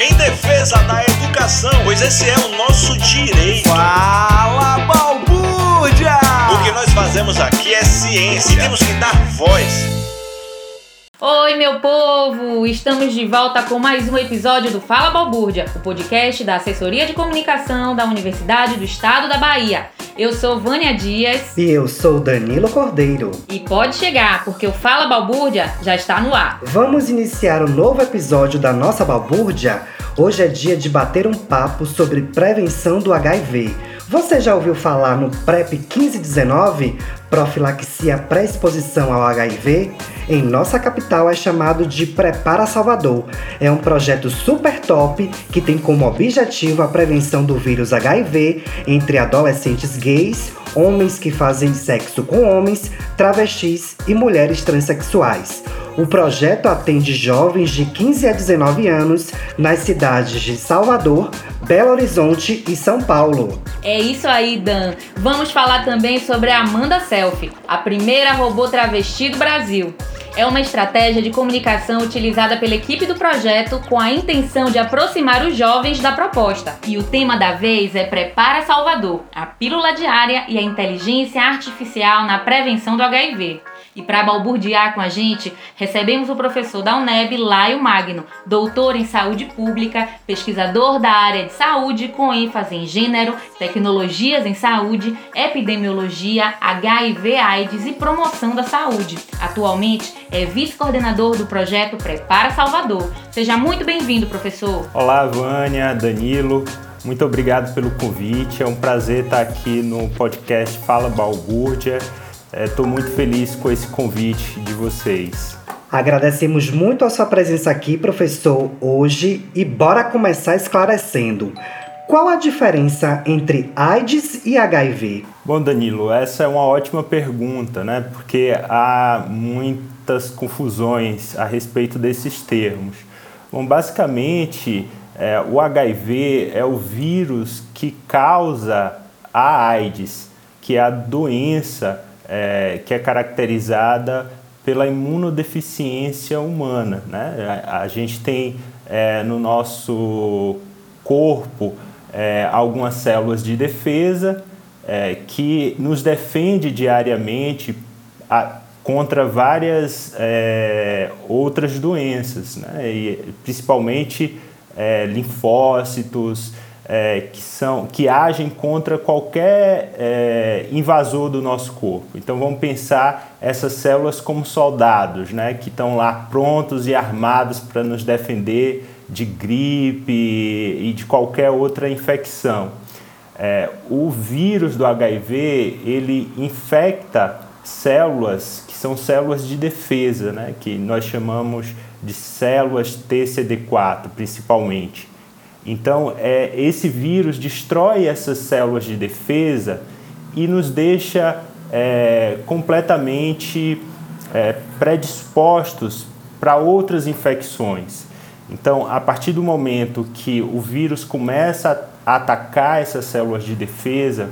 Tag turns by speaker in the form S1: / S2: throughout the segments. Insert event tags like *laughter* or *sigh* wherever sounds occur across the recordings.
S1: em defesa da educação, pois esse é o nosso direito.
S2: Fala, balbúrdia!
S1: O que nós fazemos aqui é ciência e temos que dar voz.
S3: Oi, meu povo! Estamos de volta com mais um episódio do Fala Balbúrdia, o podcast da Assessoria de Comunicação da Universidade do Estado da Bahia. Eu sou Vânia Dias.
S4: E eu sou Danilo Cordeiro.
S3: E pode chegar, porque o Fala Balbúrdia já está no ar.
S4: Vamos iniciar um novo episódio da nossa balbúrdia? Hoje é dia de bater um papo sobre prevenção do HIV. Você já ouviu falar no PrEP 1519? Profilaxia pré-exposição ao HIV? Em nossa capital é chamado de Prepara Salvador. É um projeto super top que tem como objetivo a prevenção do vírus HIV entre adolescentes gays, homens que fazem sexo com homens, travestis e mulheres transexuais. O projeto atende jovens de 15 a 19 anos nas cidades de Salvador, Belo Horizonte e São Paulo.
S3: É isso aí, Dan. Vamos falar também sobre a Amanda Selfie, a primeira robô travesti do Brasil. É uma estratégia de comunicação utilizada pela equipe do projeto com a intenção de aproximar os jovens da proposta. E o tema da vez é Prepara Salvador, a pílula diária e a inteligência artificial na prevenção do HIV. E para balburdear com a gente, recebemos o professor da UNEB, Laio Magno, doutor em saúde pública, pesquisador da área de saúde com ênfase em gênero, tecnologias em saúde, epidemiologia, HIV/AIDS e promoção da saúde. Atualmente é vice-coordenador do projeto Prepara Salvador. Seja muito bem-vindo, professor.
S5: Olá, Vânia, Danilo. Muito obrigado pelo convite. É um prazer estar aqui no podcast Fala Balbúrdia Estou é, muito feliz com esse convite de vocês.
S4: Agradecemos muito a sua presença aqui, professor, hoje e bora começar esclarecendo. Qual a diferença entre AIDS e HIV?
S5: Bom, Danilo, essa é uma ótima pergunta, né? Porque há muitas confusões a respeito desses termos. Bom, basicamente, é, o HIV é o vírus que causa a AIDS, que é a doença é, que é caracterizada pela imunodeficiência humana. Né? A, a gente tem é, no nosso corpo é, algumas células de defesa é, que nos defende diariamente a, contra várias é, outras doenças, né? e, principalmente é, linfócitos, é, que, são, que agem contra qualquer é, invasor do nosso corpo. Então vamos pensar essas células como soldados, né, que estão lá prontos e armados para nos defender de gripe e de qualquer outra infecção. É, o vírus do HIV ele infecta células que são células de defesa, né, que nós chamamos de células TCD4 principalmente. Então, é, esse vírus destrói essas células de defesa e nos deixa é, completamente é, predispostos para outras infecções. Então, a partir do momento que o vírus começa a atacar essas células de defesa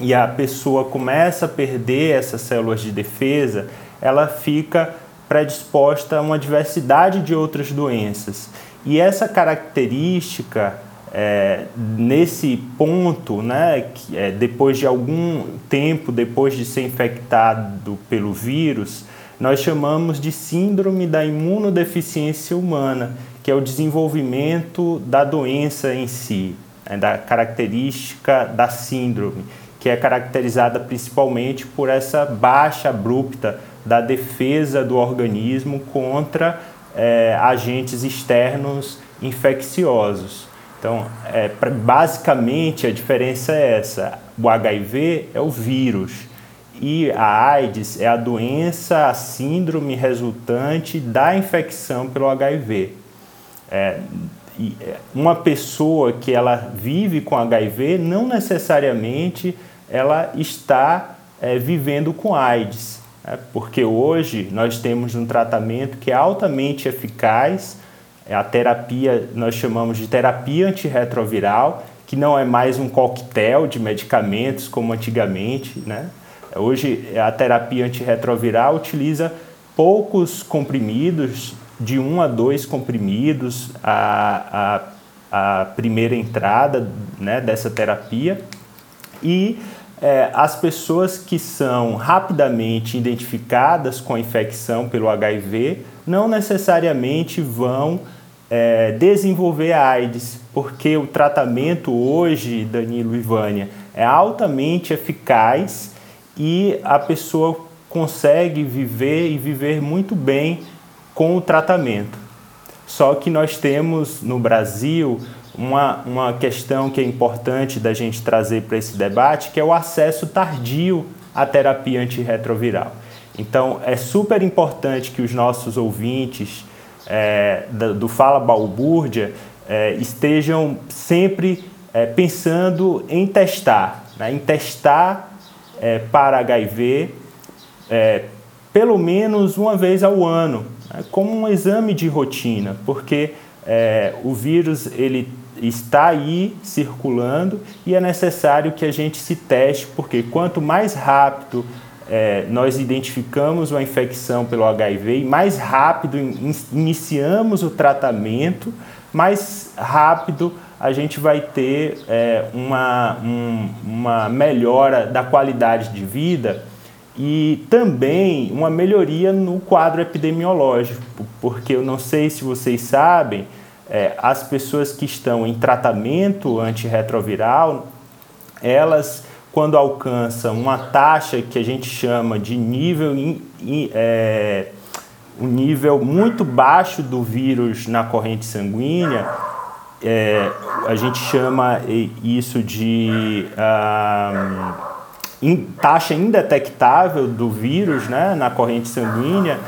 S5: e a pessoa começa a perder essas células de defesa, ela fica predisposta a uma diversidade de outras doenças. E essa característica, é, nesse ponto, né, que, é, depois de algum tempo, depois de ser infectado pelo vírus, nós chamamos de síndrome da imunodeficiência humana, que é o desenvolvimento da doença em si, né, da característica da síndrome, que é caracterizada principalmente por essa baixa abrupta da defesa do organismo contra é, agentes externos infecciosos. Então, é, basicamente, a diferença é essa: o HIV é o vírus e a AIDS é a doença, a síndrome resultante da infecção pelo HIV. É, é, uma pessoa que ela vive com HIV não necessariamente ela está é, vivendo com AIDS. É, porque hoje nós temos um tratamento que é altamente eficaz, é a terapia, nós chamamos de terapia antirretroviral, que não é mais um coquetel de medicamentos como antigamente. Né? Hoje a terapia antirretroviral utiliza poucos comprimidos de um a dois comprimidos a, a, a primeira entrada né, dessa terapia e é, as pessoas que são rapidamente identificadas com a infecção pelo HIV não necessariamente vão é, desenvolver a AIDS, porque o tratamento hoje, Danilo e Vânia, é altamente eficaz e a pessoa consegue viver e viver muito bem com o tratamento. Só que nós temos no Brasil uma, uma questão que é importante da gente trazer para esse debate, que é o acesso tardio à terapia antirretroviral. Então, é super importante que os nossos ouvintes é, do Fala Balbúrdia é, estejam sempre é, pensando em testar, né, em testar é, para HIV é, pelo menos uma vez ao ano, né, como um exame de rotina, porque é, o vírus ele está aí circulando e é necessário que a gente se teste, porque quanto mais rápido é, nós identificamos uma infecção pelo HIV e mais rápido in, iniciamos o tratamento, mais rápido a gente vai ter é, uma, um, uma melhora da qualidade de vida e também uma melhoria no quadro epidemiológico, porque eu não sei se vocês sabem, é, as pessoas que estão em tratamento antirretroviral, elas, quando alcançam uma taxa que a gente chama de nível, in, in, é, um nível muito baixo do vírus na corrente sanguínea, é, a gente chama isso de ah, in, taxa indetectável do vírus né, na corrente sanguínea.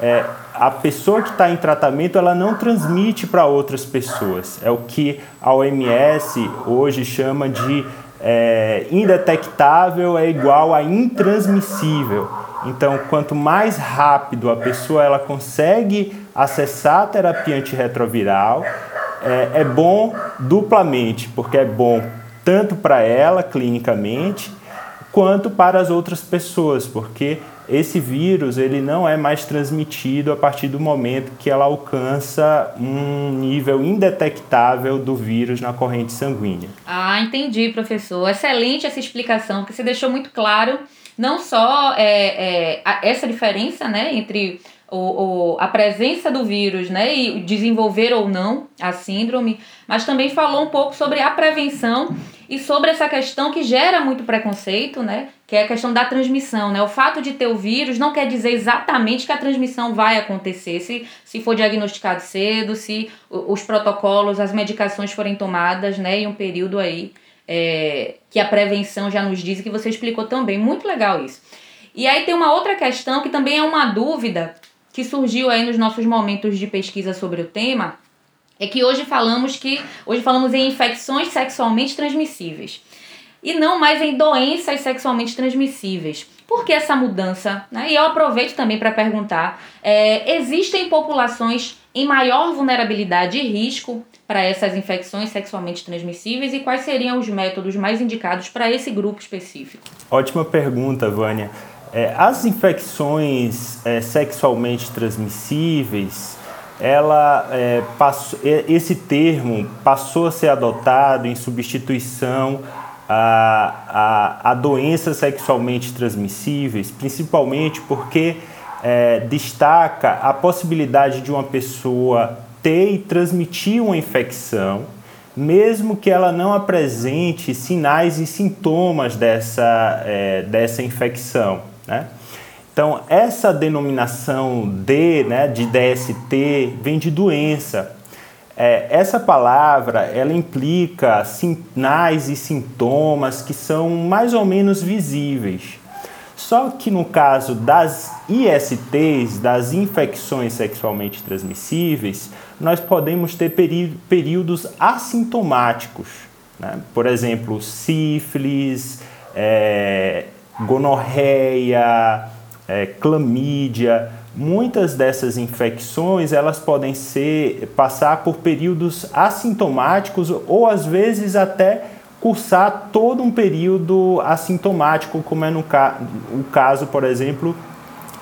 S5: É, a pessoa que está em tratamento ela não transmite para outras pessoas. É o que a OMS hoje chama de é, indetectável é igual a intransmissível. Então, quanto mais rápido a pessoa ela consegue acessar a terapia antirretroviral, é, é bom duplamente, porque é bom tanto para ela clinicamente quanto para as outras pessoas, porque esse vírus ele não é mais transmitido a partir do momento que ela alcança um nível indetectável do vírus na corrente sanguínea.
S3: Ah, entendi, professor. Excelente essa explicação, que você deixou muito claro não só é, é, essa diferença né, entre o, o, a presença do vírus né, e desenvolver ou não a síndrome, mas também falou um pouco sobre a prevenção e sobre essa questão que gera muito preconceito, né? Que é a questão da transmissão, né? O fato de ter o vírus não quer dizer exatamente que a transmissão vai acontecer, se, se for diagnosticado cedo, se os protocolos, as medicações forem tomadas, né? Em um período aí é, que a prevenção já nos diz, que você explicou também. Muito legal isso. E aí tem uma outra questão que também é uma dúvida que surgiu aí nos nossos momentos de pesquisa sobre o tema, é que hoje falamos que hoje falamos em infecções sexualmente transmissíveis e não mais em doenças sexualmente transmissíveis. Por que essa mudança? Né? E eu aproveito também para perguntar: é, existem populações em maior vulnerabilidade e risco para essas infecções sexualmente transmissíveis e quais seriam os métodos mais indicados para esse grupo específico?
S5: Ótima pergunta, Vânia. É, as infecções é, sexualmente transmissíveis ela é, passou, esse termo passou a ser adotado em substituição a, a, a doenças sexualmente transmissíveis, principalmente porque é, destaca a possibilidade de uma pessoa ter e transmitir uma infecção, mesmo que ela não apresente sinais e sintomas dessa, é, dessa infecção. Né? Então, essa denominação D, né, de DST, vem de doença. É, essa palavra, ela implica sinais e sintomas que são mais ou menos visíveis. Só que no caso das ISTs, das infecções sexualmente transmissíveis, nós podemos ter períodos assintomáticos. Né? Por exemplo, sífilis, é, gonorreia, é, clamídia, muitas dessas infecções elas podem ser passar por períodos assintomáticos ou às vezes até cursar todo um período assintomático, como é no ca o caso, por exemplo,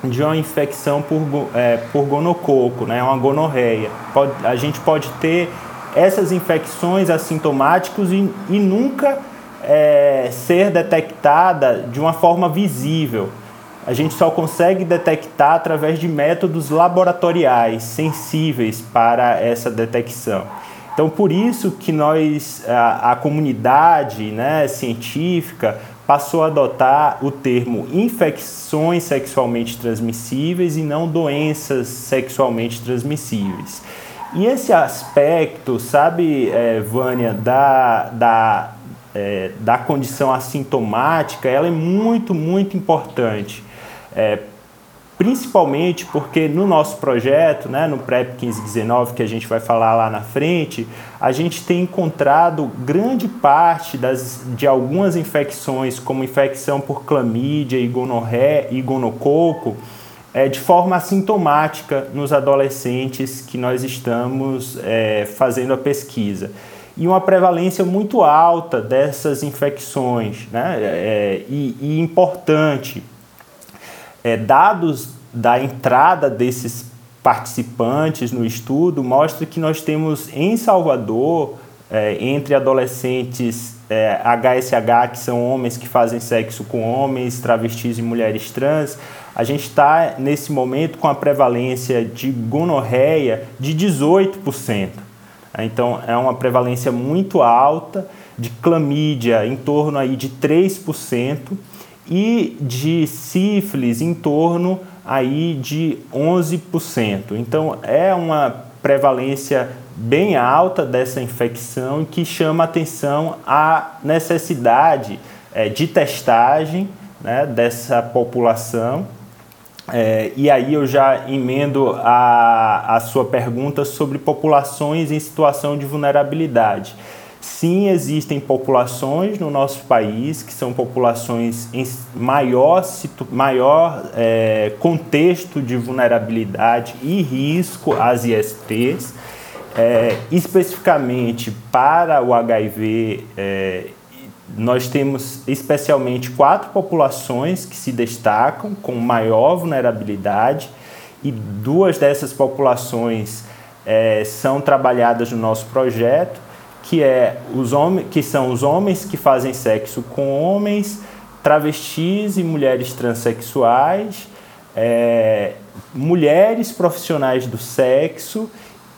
S5: de uma infecção por, é, por gonococo, né, uma gonorreia. Pode, a gente pode ter essas infecções assintomáticas e, e nunca é, ser detectada de uma forma visível. A gente só consegue detectar através de métodos laboratoriais sensíveis para essa detecção. Então, por isso que nós, a, a comunidade né, científica, passou a adotar o termo infecções sexualmente transmissíveis e não doenças sexualmente transmissíveis. E esse aspecto, sabe, é, Vânia, da, da, é, da condição assintomática, ela é muito, muito importante. É, principalmente porque no nosso projeto, né, no PrEP 1519, que a gente vai falar lá na frente, a gente tem encontrado grande parte das, de algumas infecções, como infecção por clamídia e gonorré e gonococo, é, de forma assintomática nos adolescentes que nós estamos é, fazendo a pesquisa. E uma prevalência muito alta dessas infecções, né? É, e, e importante, é, dados da entrada desses participantes no estudo mostra que nós temos em Salvador, é, entre adolescentes é, HSH, que são homens que fazem sexo com homens, travestis e mulheres trans, a gente está nesse momento com a prevalência de gonorreia de 18%. Então é uma prevalência muito alta, de clamídia em torno aí de 3% e de sífilis em torno aí de 11%. Então é uma prevalência bem alta dessa infecção que chama atenção a necessidade é, de testagem né, dessa população. É, e aí eu já emendo a, a sua pergunta sobre populações em situação de vulnerabilidade. Sim, existem populações no nosso país que são populações em maior, maior é, contexto de vulnerabilidade e risco às ISTs. É, especificamente para o HIV, é, nós temos especialmente quatro populações que se destacam com maior vulnerabilidade e duas dessas populações é, são trabalhadas no nosso projeto que é os homens, que são os homens que fazem sexo com homens, travestis e mulheres transexuais, é, mulheres profissionais do sexo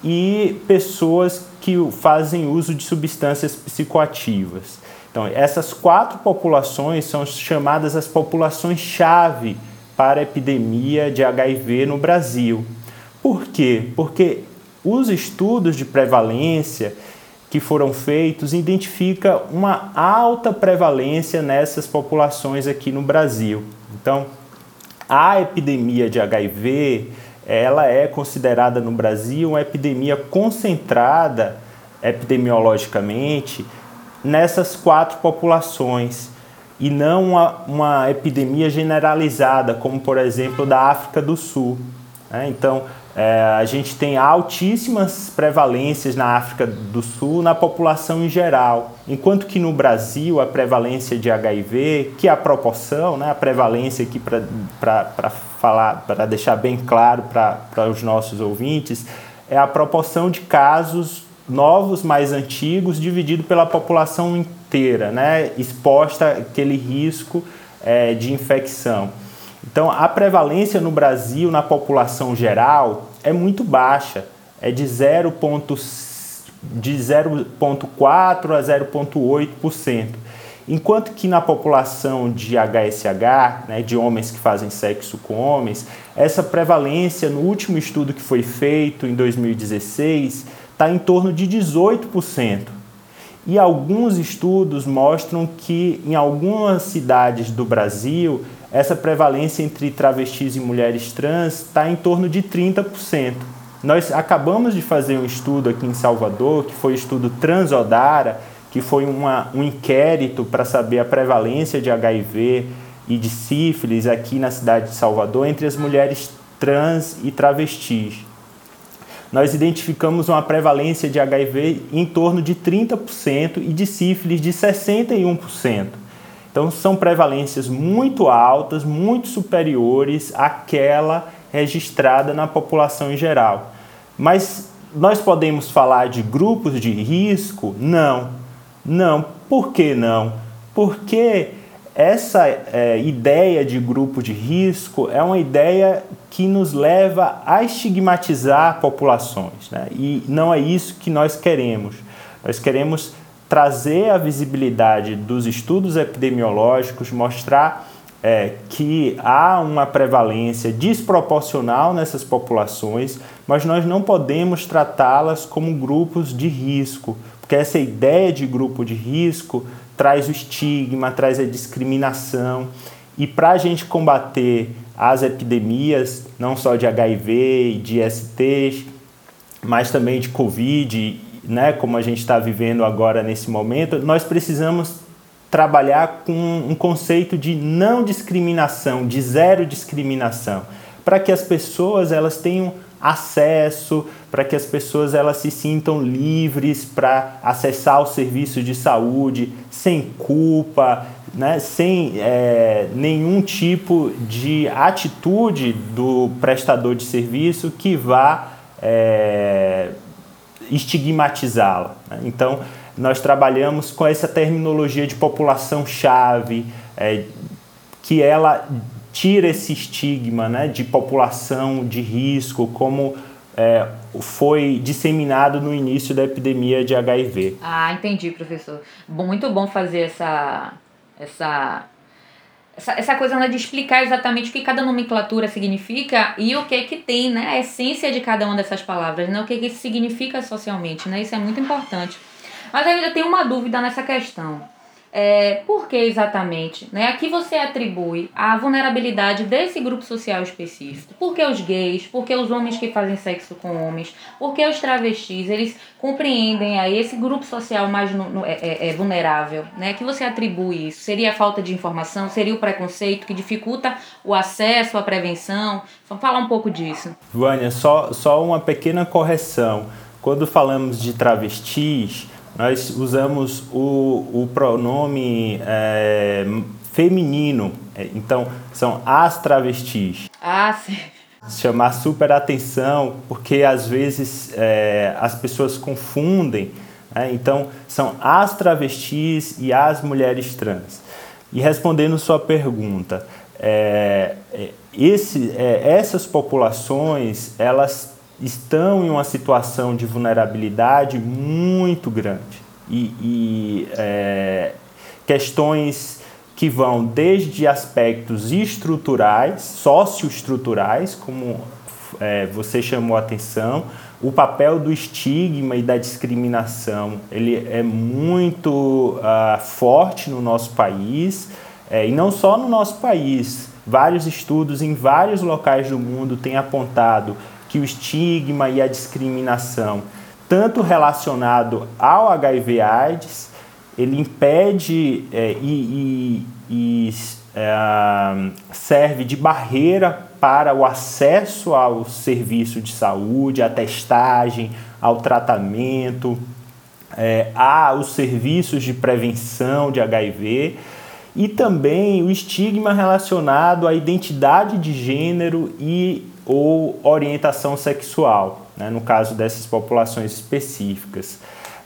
S5: e pessoas que fazem uso de substâncias psicoativas. Então, essas quatro populações são chamadas as populações-chave para a epidemia de HIV no Brasil. Por quê? Porque os estudos de prevalência que foram feitos identifica uma alta prevalência nessas populações aqui no Brasil. Então, a epidemia de HIV, ela é considerada no Brasil uma epidemia concentrada epidemiologicamente nessas quatro populações e não uma, uma epidemia generalizada, como por exemplo da África do Sul. Né? Então, é, a gente tem altíssimas prevalências na África do Sul na população em geral, enquanto que no Brasil a prevalência de HIV, que é a proporção, né, a prevalência aqui para falar, para deixar bem claro para os nossos ouvintes, é a proporção de casos novos mais antigos dividido pela população inteira, né, exposta àquele risco é, de infecção. Então, a prevalência no Brasil, na população geral, é muito baixa, é de 0,4 a 0,8%. Enquanto que na população de HSH, né, de homens que fazem sexo com homens, essa prevalência no último estudo que foi feito em 2016 está em torno de 18%. E alguns estudos mostram que em algumas cidades do Brasil essa prevalência entre travestis e mulheres trans está em torno de 30%. Nós acabamos de fazer um estudo aqui em Salvador, que foi o estudo Transodara, que foi uma, um inquérito para saber a prevalência de HIV e de sífilis aqui na cidade de Salvador entre as mulheres trans e travestis. Nós identificamos uma prevalência de HIV em torno de 30% e de sífilis de 61%. Então são prevalências muito altas, muito superiores àquela registrada na população em geral. Mas nós podemos falar de grupos de risco? Não. Não. Por que não? Porque essa é, ideia de grupo de risco é uma ideia que nos leva a estigmatizar populações. Né? E não é isso que nós queremos. Nós queremos trazer a visibilidade dos estudos epidemiológicos, mostrar é, que há uma prevalência desproporcional nessas populações, mas nós não podemos tratá-las como grupos de risco, porque essa ideia de grupo de risco traz o estigma, traz a discriminação. E para a gente combater as epidemias, não só de HIV e de STs, mas também de Covid, né, como a gente está vivendo agora nesse momento, nós precisamos trabalhar com um conceito de não discriminação, de zero discriminação, para que as pessoas elas tenham acesso, para que as pessoas elas se sintam livres para acessar os serviços de saúde sem culpa, né, sem é, nenhum tipo de atitude do prestador de serviço que vá é, estigmatizá-la. Né? Então, nós trabalhamos com essa terminologia de população-chave, é, que ela tira esse estigma né, de população de risco, como é, foi disseminado no início da epidemia de HIV.
S3: Ah, entendi, professor. Muito bom fazer essa, essa, essa, essa coisa né, de explicar exatamente o que cada nomenclatura significa e o que que tem, né, a essência de cada uma dessas palavras, né, o que que isso significa socialmente, né, isso é muito importante. Mas eu ainda tenho uma dúvida nessa questão. É, por que exatamente? Né? A que você atribui a vulnerabilidade desse grupo social específico? Por que os gays? Por que os homens que fazem sexo com homens? Por que os travestis? Eles compreendem aí esse grupo social mais no, no, é, é, é vulnerável? Né? Que você atribui isso? Seria a falta de informação? Seria o preconceito que dificulta o acesso à prevenção? Vamos falar um pouco disso.
S5: Vânia, só, só uma pequena correção. Quando falamos de travestis, nós usamos o, o pronome é, feminino. É, então, são as travestis.
S3: Ah, sim.
S5: Chamar super atenção, porque às vezes é, as pessoas confundem. Né? Então, são as travestis e as mulheres trans. E respondendo sua pergunta, é, é esse, é, essas populações, elas estão em uma situação de vulnerabilidade muito grande. E, e é, questões que vão desde aspectos estruturais, socioestruturais, como é, você chamou a atenção, o papel do estigma e da discriminação ele é muito uh, forte no nosso país é, e não só no nosso país. Vários estudos em vários locais do mundo têm apontado que o estigma e a discriminação, tanto relacionado ao HIV/AIDS, ele impede é, e, e, e é, serve de barreira para o acesso ao serviço de saúde, à testagem, ao tratamento, é, aos serviços de prevenção de HIV e também o estigma relacionado à identidade de gênero e ou orientação sexual, né, no caso dessas populações específicas.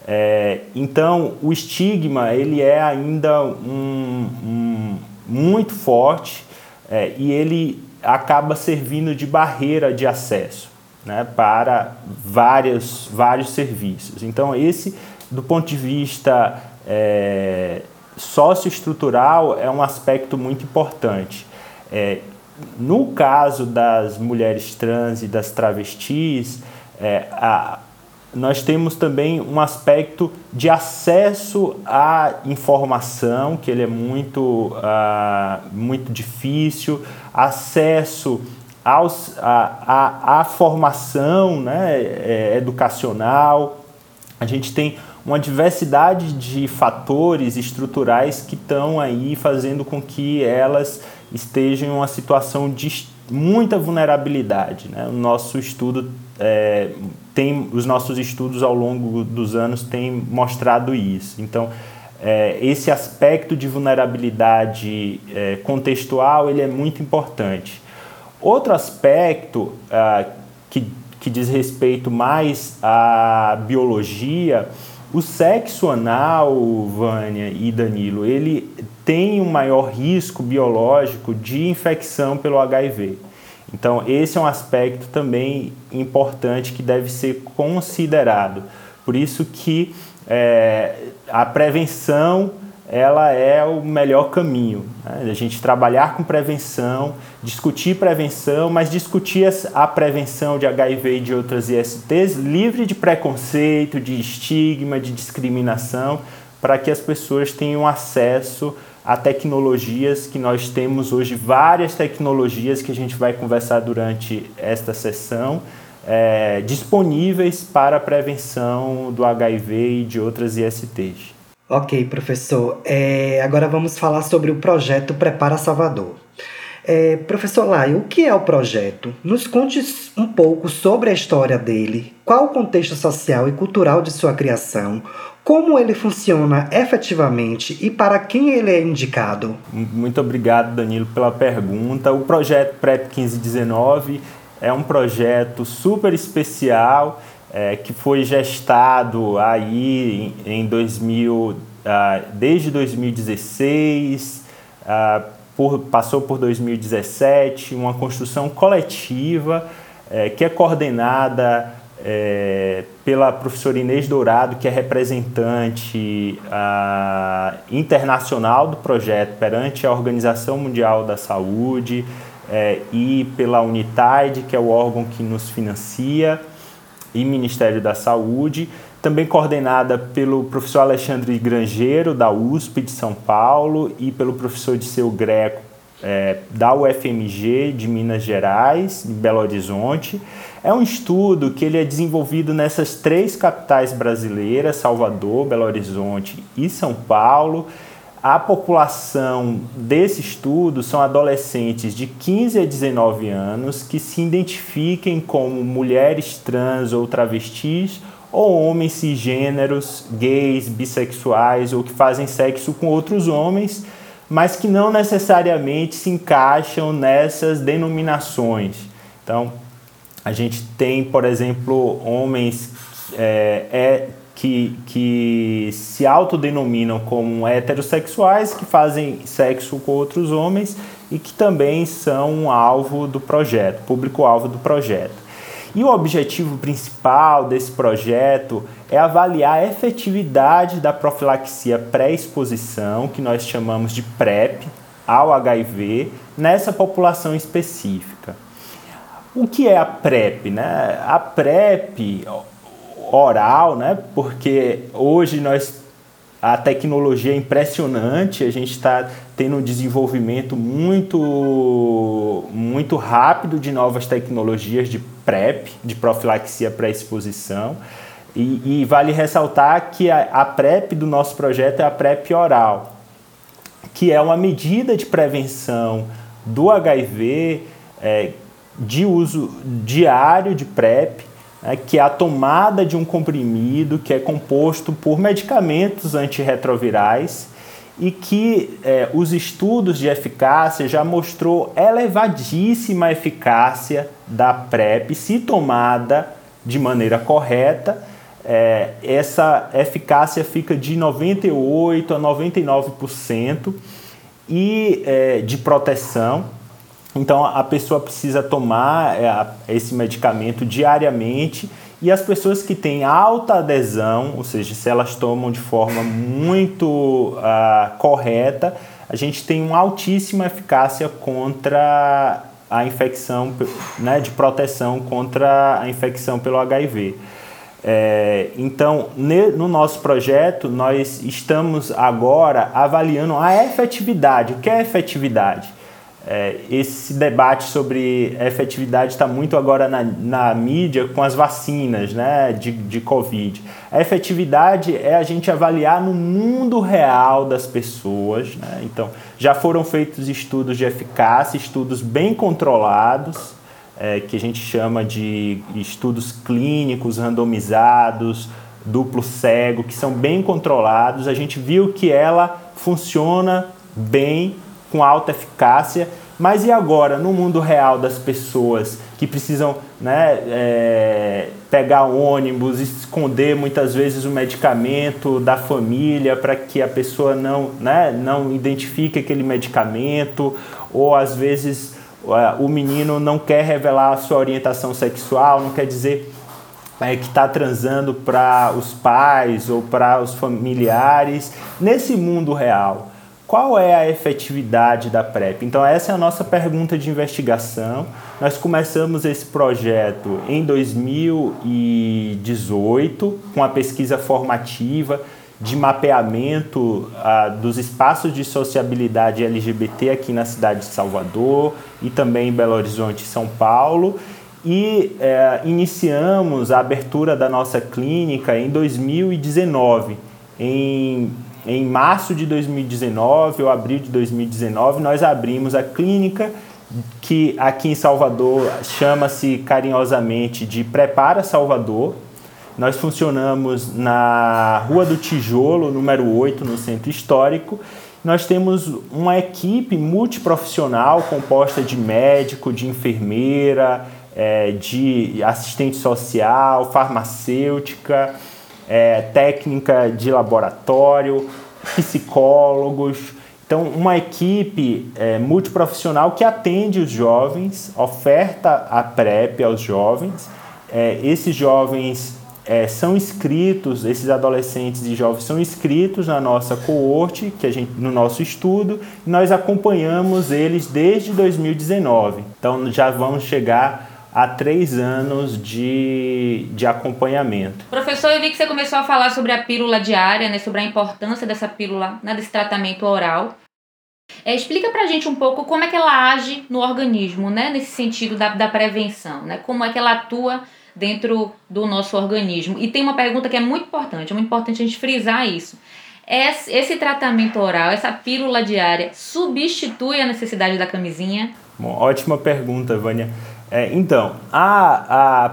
S5: É, então, o estigma ele é ainda um, um muito forte é, e ele acaba servindo de barreira de acesso né, para vários, vários serviços. Então, esse, do ponto de vista é, socioestrutural, é um aspecto muito importante. É, no caso das mulheres trans e das travestis, é, a, nós temos também um aspecto de acesso à informação, que ele é muito, uh, muito difícil, acesso aos, a, a, a formação né, é, educacional. A gente tem uma diversidade de fatores estruturais que estão aí fazendo com que elas estejam em uma situação de muita vulnerabilidade. Né? O nosso estudo é, tem, os nossos estudos ao longo dos anos têm mostrado isso. Então, é, esse aspecto de vulnerabilidade é, contextual ele é muito importante. Outro aspecto ah, que, que diz respeito mais à biologia, o sexo anal, Vânia e Danilo, ele tem um maior risco biológico de infecção pelo HIV. Então, esse é um aspecto também importante que deve ser considerado. Por isso que é, a prevenção ela é o melhor caminho. Né? A gente trabalhar com prevenção, discutir prevenção, mas discutir a prevenção de HIV e de outras ISTs livre de preconceito, de estigma, de discriminação, para que as pessoas tenham acesso a tecnologias que nós temos hoje, várias tecnologias que a gente vai conversar durante esta sessão, é, disponíveis para a prevenção do HIV e de outras ISTs.
S4: Ok, professor. É, agora vamos falar sobre o projeto Prepara Salvador. É, professor Lai, o que é o projeto? Nos conte um pouco sobre a história dele, qual o contexto social e cultural de sua criação, como ele funciona efetivamente e para quem ele é indicado?
S5: Muito obrigado, Danilo, pela pergunta. O projeto PrEP 1519 é um projeto super especial é, que foi gestado aí em, em 2000, ah, desde 2016, ah, por, passou por 2017, uma construção coletiva é, que é coordenada é, pela professora Inês Dourado, que é representante ah, internacional do projeto perante a Organização Mundial da Saúde é, e pela Unitide, que é o órgão que nos financia, e Ministério da Saúde, também coordenada pelo professor Alexandre Grangeiro, da USP de São Paulo, e pelo professor Disseu Greco, é, da UFMG de Minas Gerais, de Belo Horizonte. É um estudo que ele é desenvolvido nessas três capitais brasileiras, Salvador, Belo Horizonte e São Paulo. A população desse estudo são adolescentes de 15 a 19 anos que se identifiquem como mulheres trans ou travestis ou homens cisgêneros, gays, bissexuais ou que fazem sexo com outros homens mas que não necessariamente se encaixam nessas denominações. Então, a gente tem, por exemplo, homens é, é, que, que se autodenominam como heterossexuais, que fazem sexo com outros homens e que também são alvo do projeto, público-alvo do projeto. E o objetivo principal desse projeto é avaliar a efetividade da profilaxia pré-exposição, que nós chamamos de PrEP, ao HIV, nessa população específica. O que é a PrEP? Né? A PrEP oral, né? porque hoje nós a tecnologia é impressionante, a gente está tendo um desenvolvimento muito, muito rápido de novas tecnologias de PrEP, de profilaxia pré-exposição. E, e, vale ressaltar que a, a PrEP do nosso projeto é a PrEP oral, que é uma medida de prevenção do HIV é, de uso diário de PrEP, né, que é a tomada de um comprimido que é composto por medicamentos antirretrovirais e que é, os estudos de eficácia já mostrou elevadíssima eficácia da PrEP se tomada de maneira correta. É, essa eficácia fica de 98 a 99% e é, de proteção então a pessoa precisa tomar é, esse medicamento diariamente e as pessoas que têm alta adesão, ou seja, se elas tomam de forma muito uh, correta, a gente tem uma altíssima eficácia contra a infecção, né, de proteção contra a infecção pelo HIV. É, então, no nosso projeto, nós estamos agora avaliando a efetividade. O que é efetividade? É, esse debate sobre efetividade está muito agora na, na mídia com as vacinas né, de, de Covid. A efetividade é a gente avaliar no mundo real das pessoas. Né? Então, já foram feitos estudos de eficácia, estudos bem controlados, é, que a gente chama de estudos clínicos randomizados, duplo cego, que são bem controlados. A gente viu que ela funciona bem, com alta eficácia. Mas e agora, no mundo real das pessoas que precisam né, é, pegar ônibus, esconder muitas vezes o medicamento da família para que a pessoa não, né, não identifique aquele medicamento, ou às vezes o menino não quer revelar a sua orientação sexual, não quer dizer é, que está transando para os pais ou para os familiares. Nesse mundo real, qual é a efetividade da PrEP? Então, essa é a nossa pergunta de investigação. Nós começamos esse projeto em 2018 com a pesquisa formativa de mapeamento ah, dos espaços de sociabilidade LGBT aqui na cidade de Salvador e também em Belo Horizonte, São Paulo. E eh, iniciamos a abertura da nossa clínica em 2019, em em março de 2019 ou abril de 2019, nós abrimos a clínica que aqui em Salvador chama-se carinhosamente de Prepara Salvador. Nós funcionamos na Rua do Tijolo, número 8, no Centro Histórico. Nós temos uma equipe multiprofissional composta de médico, de enfermeira, é, de assistente social, farmacêutica, é, técnica de laboratório, psicólogos. Então, uma equipe é, multiprofissional que atende os jovens, oferta a PrEP aos jovens. É, esses jovens é, são inscritos, esses adolescentes e jovens são inscritos na nossa coorte, que a gente, no nosso estudo, e nós acompanhamos eles desde 2019. Então, já vamos chegar a três anos de, de acompanhamento.
S3: Professor, eu vi que você começou a falar sobre a pílula diária, né, sobre a importância dessa pílula, né, desse tratamento oral. É, explica pra gente um pouco como é que ela age no organismo, né, nesse sentido da, da prevenção, né, como é que ela atua dentro do nosso organismo. E tem uma pergunta que é muito importante, é muito importante a gente frisar isso. Esse, esse tratamento oral, essa pílula diária, substitui a necessidade da camisinha?
S5: Bom, ótima pergunta, Vânia. É, então, a, a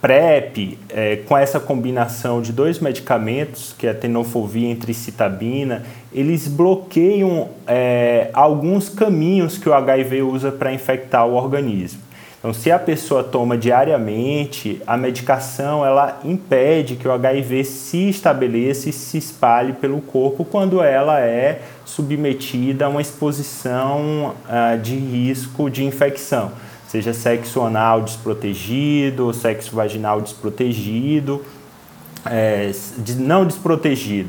S5: PrEP, é, com essa combinação de dois medicamentos, que é a tenofovir e tricitabina, eles bloqueiam é, alguns caminhos que o HIV usa para infectar o organismo. Então, se a pessoa toma diariamente, a medicação ela impede que o HIV se estabeleça e se espalhe pelo corpo quando ela é submetida a uma exposição uh, de risco de infecção seja sexo anal desprotegido, sexo vaginal desprotegido, é, não desprotegido,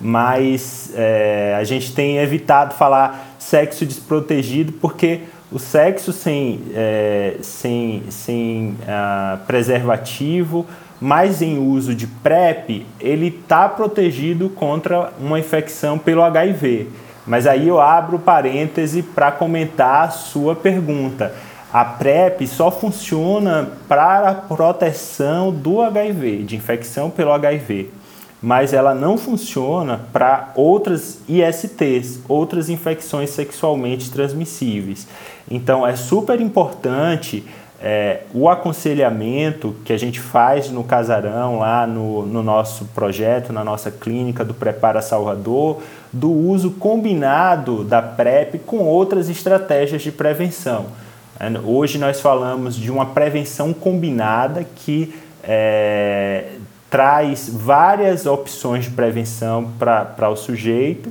S5: mas é, a gente tem evitado falar sexo desprotegido porque o sexo sem, é, sem, sem uh, preservativo, mas em uso de PrEP, ele está protegido contra uma infecção pelo HIV. Mas aí eu abro parêntese para comentar a sua pergunta a PrEP só funciona para a proteção do HIV, de infecção pelo HIV, mas ela não funciona para outras ISTs, outras infecções sexualmente transmissíveis. Então é super importante é, o aconselhamento que a gente faz no casarão, lá no, no nosso projeto, na nossa clínica do Prepara Salvador, do uso combinado da PrEP com outras estratégias de prevenção. Hoje nós falamos de uma prevenção combinada que é, traz várias opções de prevenção para o sujeito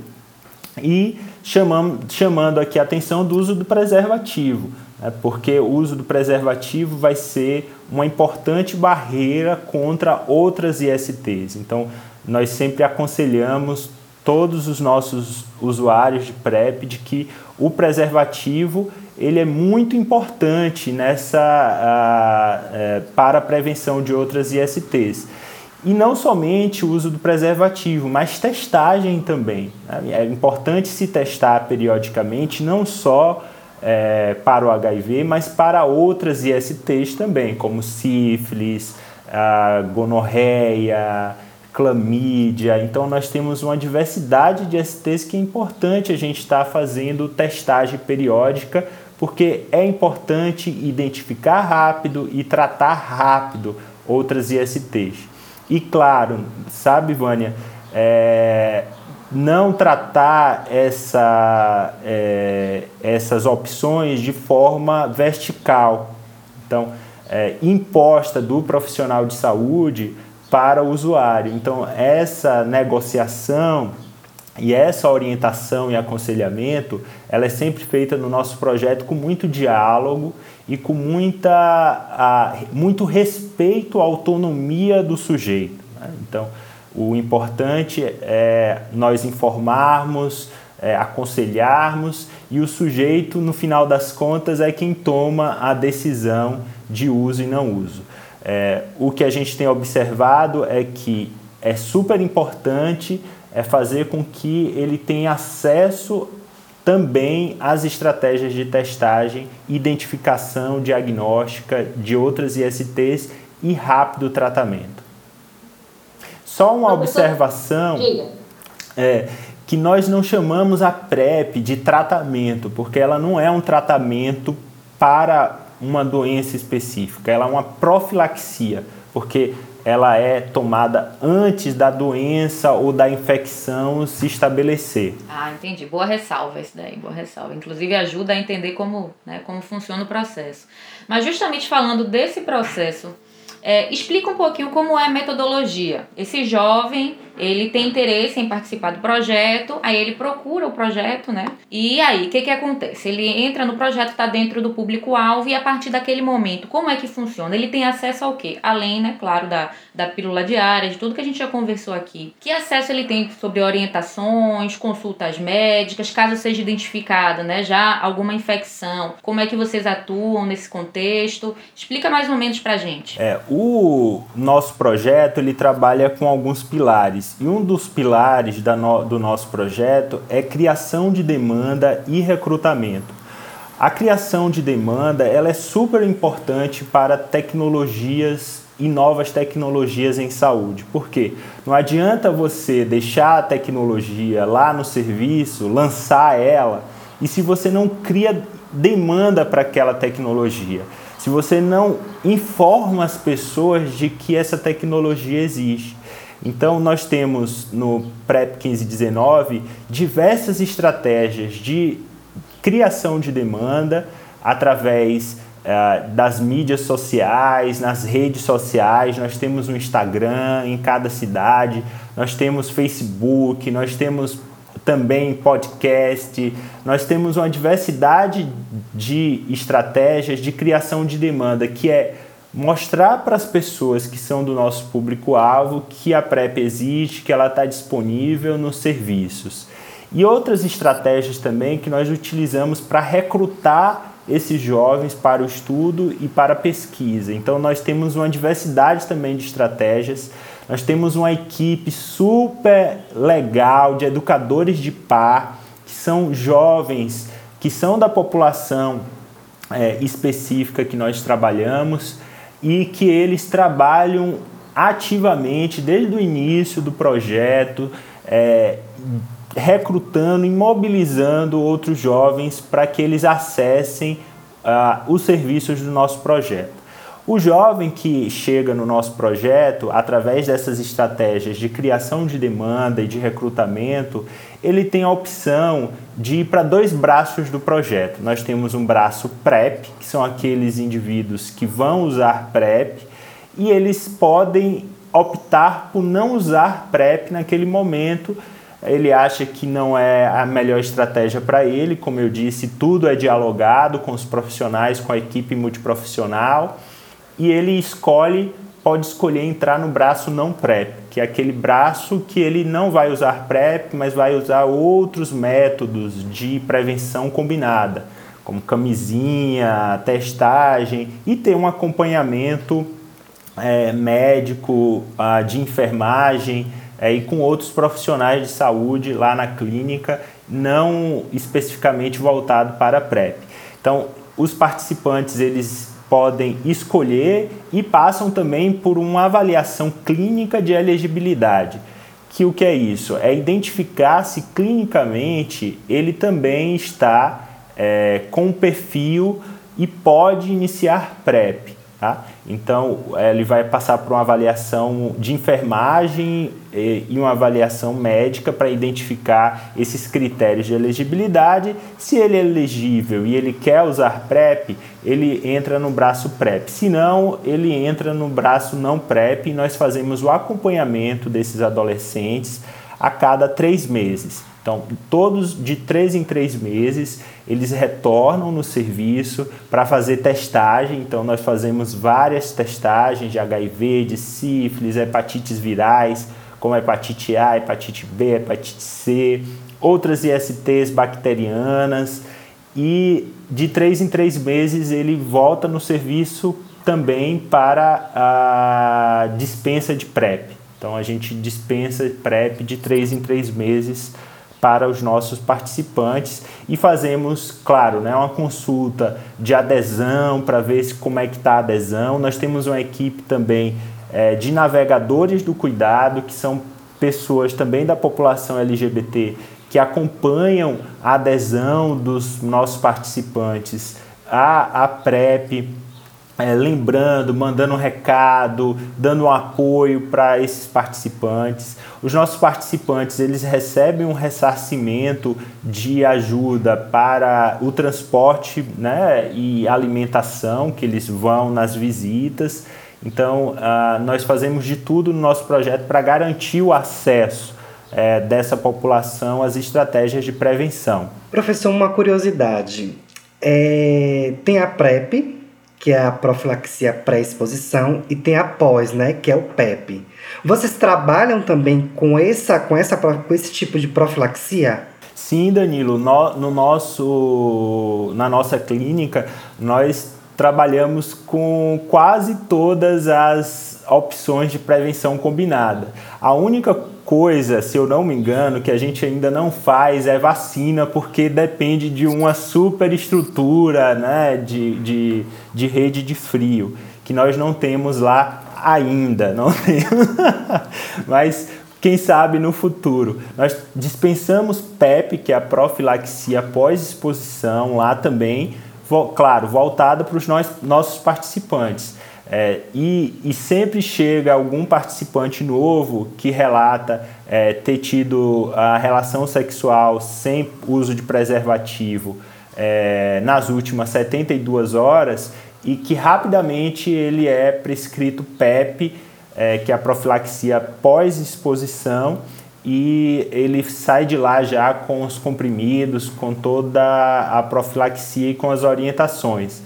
S5: e chamamos, chamando aqui a atenção do uso do preservativo, né, porque o uso do preservativo vai ser uma importante barreira contra outras ISTs. Então, nós sempre aconselhamos todos os nossos usuários de PrEP de que o preservativo ele é muito importante nessa é, para a prevenção de outras ISTs. E não somente o uso do preservativo, mas testagem também. Né? É importante se testar periodicamente, não só é, para o HIV, mas para outras ISTs também, como sífilis, gonorreia, clamídia. Então nós temos uma diversidade de ISTs que é importante a gente estar tá fazendo testagem periódica porque é importante identificar rápido e tratar rápido outras ISTs. E claro, sabe, Vânia, é, não tratar essa, é, essas opções de forma vertical. Então, é, imposta do profissional de saúde para o usuário. Então, essa negociação e essa orientação e aconselhamento, ela é sempre feita no nosso projeto com muito diálogo e com muita, a, muito respeito à autonomia do sujeito. Né? Então, o importante é nós informarmos, é, aconselharmos e o sujeito, no final das contas, é quem toma a decisão de uso e não uso. É, o que a gente tem observado é que é super importante é fazer com que ele tenha acesso também às estratégias de testagem, identificação diagnóstica de outras ISTs e rápido tratamento. Só uma observação é que nós não chamamos a PrEP de tratamento, porque ela não é um tratamento para uma doença específica, ela é uma profilaxia, porque ela é tomada antes da doença ou da infecção se estabelecer.
S3: Ah, entendi. Boa ressalva isso daí, boa ressalva. Inclusive ajuda a entender como, né, como funciona o processo. Mas justamente falando desse processo, é, explica um pouquinho como é a metodologia. Esse jovem ele tem interesse em participar do projeto, aí ele procura o projeto, né? E aí, o que, que acontece? Ele entra no projeto, está dentro do público-alvo e a partir daquele momento, como é que funciona? Ele tem acesso ao quê? Além, né, claro, da, da pílula diária, de tudo que a gente já conversou aqui. Que acesso ele tem sobre orientações, consultas médicas, caso seja identificado, né, já alguma infecção? Como é que vocês atuam nesse contexto? Explica mais ou menos pra gente.
S5: É, o nosso projeto, ele trabalha com alguns pilares e um dos pilares no, do nosso projeto é criação de demanda e recrutamento. A criação de demanda ela é super importante para tecnologias e novas tecnologias em saúde. Por quê? Não adianta você deixar a tecnologia lá no serviço, lançar ela, e se você não cria demanda para aquela tecnologia, se você não informa as pessoas de que essa tecnologia existe. Então, nós temos no PrEP 1519 diversas estratégias de criação de demanda através uh, das mídias sociais, nas redes sociais. Nós temos um Instagram em cada cidade, nós temos Facebook, nós temos também podcast, nós temos uma diversidade de estratégias de criação de demanda que é mostrar para as pessoas que são do nosso público-alvo que a PrEP existe, que ela está disponível nos serviços. E outras estratégias também que nós utilizamos para recrutar esses jovens para o estudo e para a pesquisa. Então, nós temos uma diversidade também de estratégias. Nós temos uma equipe super legal de educadores de par, que são jovens, que são da população é, específica que nós trabalhamos e que eles trabalham ativamente desde o início do projeto, é, recrutando e mobilizando outros jovens para que eles acessem uh, os serviços do nosso projeto. O jovem que chega no nosso projeto, através dessas estratégias de criação de demanda e de recrutamento, ele tem a opção de ir para dois braços do projeto. Nós temos um braço PrEP, que são aqueles indivíduos que vão usar PrEP, e eles podem optar por não usar PrEP naquele momento. Ele acha que não é a melhor estratégia para ele, como eu disse, tudo é dialogado com os profissionais, com a equipe multiprofissional, e ele escolhe pode escolher entrar no braço não PrEP, que é aquele braço que ele não vai usar PrEP, mas vai usar outros métodos de prevenção combinada, como camisinha, testagem e ter um acompanhamento é, médico, ah, de enfermagem é, e com outros profissionais de saúde lá na clínica, não especificamente voltado para PrEP. Então, os participantes eles podem escolher e passam também por uma avaliação clínica de elegibilidade. Que o que é isso? É identificar se clinicamente ele também está é, com perfil e pode iniciar PrEP. Tá? Então, ele vai passar por uma avaliação de enfermagem e uma avaliação médica para identificar esses critérios de elegibilidade. Se ele é elegível e ele quer usar PrEP, ele entra no braço PrEP. Se não, ele entra no braço não PrEP e nós fazemos o acompanhamento desses adolescentes a cada três meses. Então, todos de três em três meses, eles retornam no serviço para fazer testagem. Então, nós fazemos várias testagens de HIV, de sífilis, hepatites virais, como hepatite A, hepatite B, hepatite C, outras ISTs bacterianas. E de três em três meses, ele volta no serviço também para a dispensa de PrEP. Então, a gente dispensa PrEP de três em três meses para os nossos participantes e fazemos, claro, né, uma consulta de adesão para ver se, como é que está a adesão. Nós temos uma equipe também é, de navegadores do cuidado, que são pessoas também da população LGBT que acompanham a adesão dos nossos participantes à, à PrEP, é, lembrando, mandando um recado, dando um apoio para esses participantes. Os nossos participantes eles recebem um ressarcimento de ajuda para o transporte né, e alimentação que eles vão nas visitas. Então, uh, nós fazemos de tudo no nosso projeto para garantir o acesso é, dessa população às estratégias de prevenção.
S4: Professor, uma curiosidade. É, tem a PrEP, que é a profilaxia pré-exposição, e tem a pós, né, que é o PEP. Vocês trabalham também com, essa, com, essa, com esse tipo de profilaxia?
S5: Sim, Danilo. No, no nosso, na nossa clínica, nós trabalhamos com quase todas as opções de prevenção combinada. A única coisa, se eu não me engano, que a gente ainda não faz é vacina, porque depende de uma superestrutura né, de, de, de rede de frio, que nós não temos lá ainda, *laughs* não temos. Mas quem sabe no futuro. Nós dispensamos PEP, que é a profilaxia pós-exposição, lá também, claro, voltada para os nossos participantes. É, e, e, sempre chega algum participante novo que relata é, ter tido a relação sexual sem uso de preservativo é, nas últimas 72 horas e que rapidamente ele é prescrito PEP, é, que é a profilaxia pós-exposição, e ele sai de lá já com os comprimidos, com toda a profilaxia e com as orientações.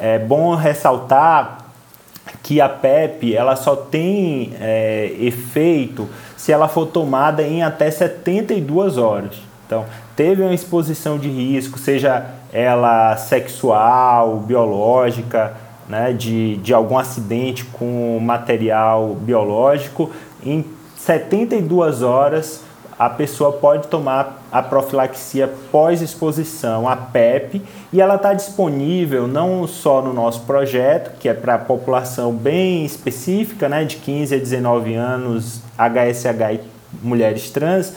S5: É bom ressaltar que a PEP ela só tem é, efeito se ela for tomada em até 72 horas. Então, teve uma exposição de risco, seja ela sexual, biológica, né, de, de algum acidente com material biológico, em 72 horas a pessoa pode tomar a profilaxia pós-exposição, a PEP, e ela está disponível não só no nosso projeto, que é para a população bem específica, né, de 15 a 19 anos, HSH e mulheres trans,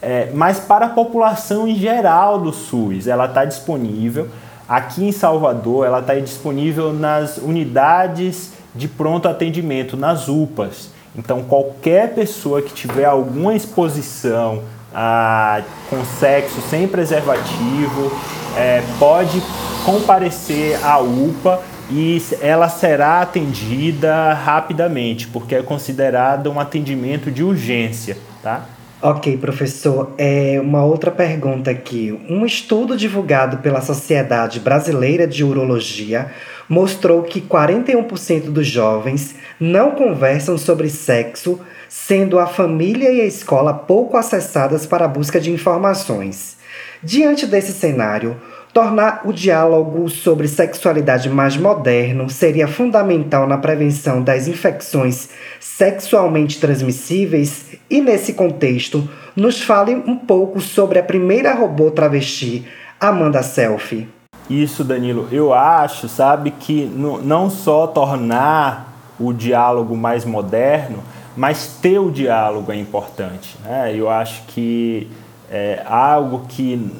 S5: é, mas para a população em geral do SUS. Ela está disponível. Aqui em Salvador, ela está disponível nas unidades de pronto atendimento, nas UPAs. Então, qualquer pessoa que tiver alguma exposição a, com sexo sem preservativo é, pode comparecer à UPA e ela será atendida rapidamente, porque é considerado um atendimento de urgência, tá?
S4: Ok, professor. É uma outra pergunta aqui. Um estudo divulgado pela Sociedade Brasileira de Urologia mostrou que 41% dos jovens não conversam sobre sexo, sendo a família e a escola pouco acessadas para a busca de informações. Diante desse cenário, tornar o diálogo sobre sexualidade mais moderno seria fundamental na prevenção das infecções sexualmente transmissíveis e, nesse contexto, nos fale um pouco sobre a primeira robô travesti, Amanda Selfie.
S5: Isso, Danilo. Eu acho, sabe, que não só tornar o diálogo mais moderno, mas ter o diálogo é importante. Né? Eu acho que é algo que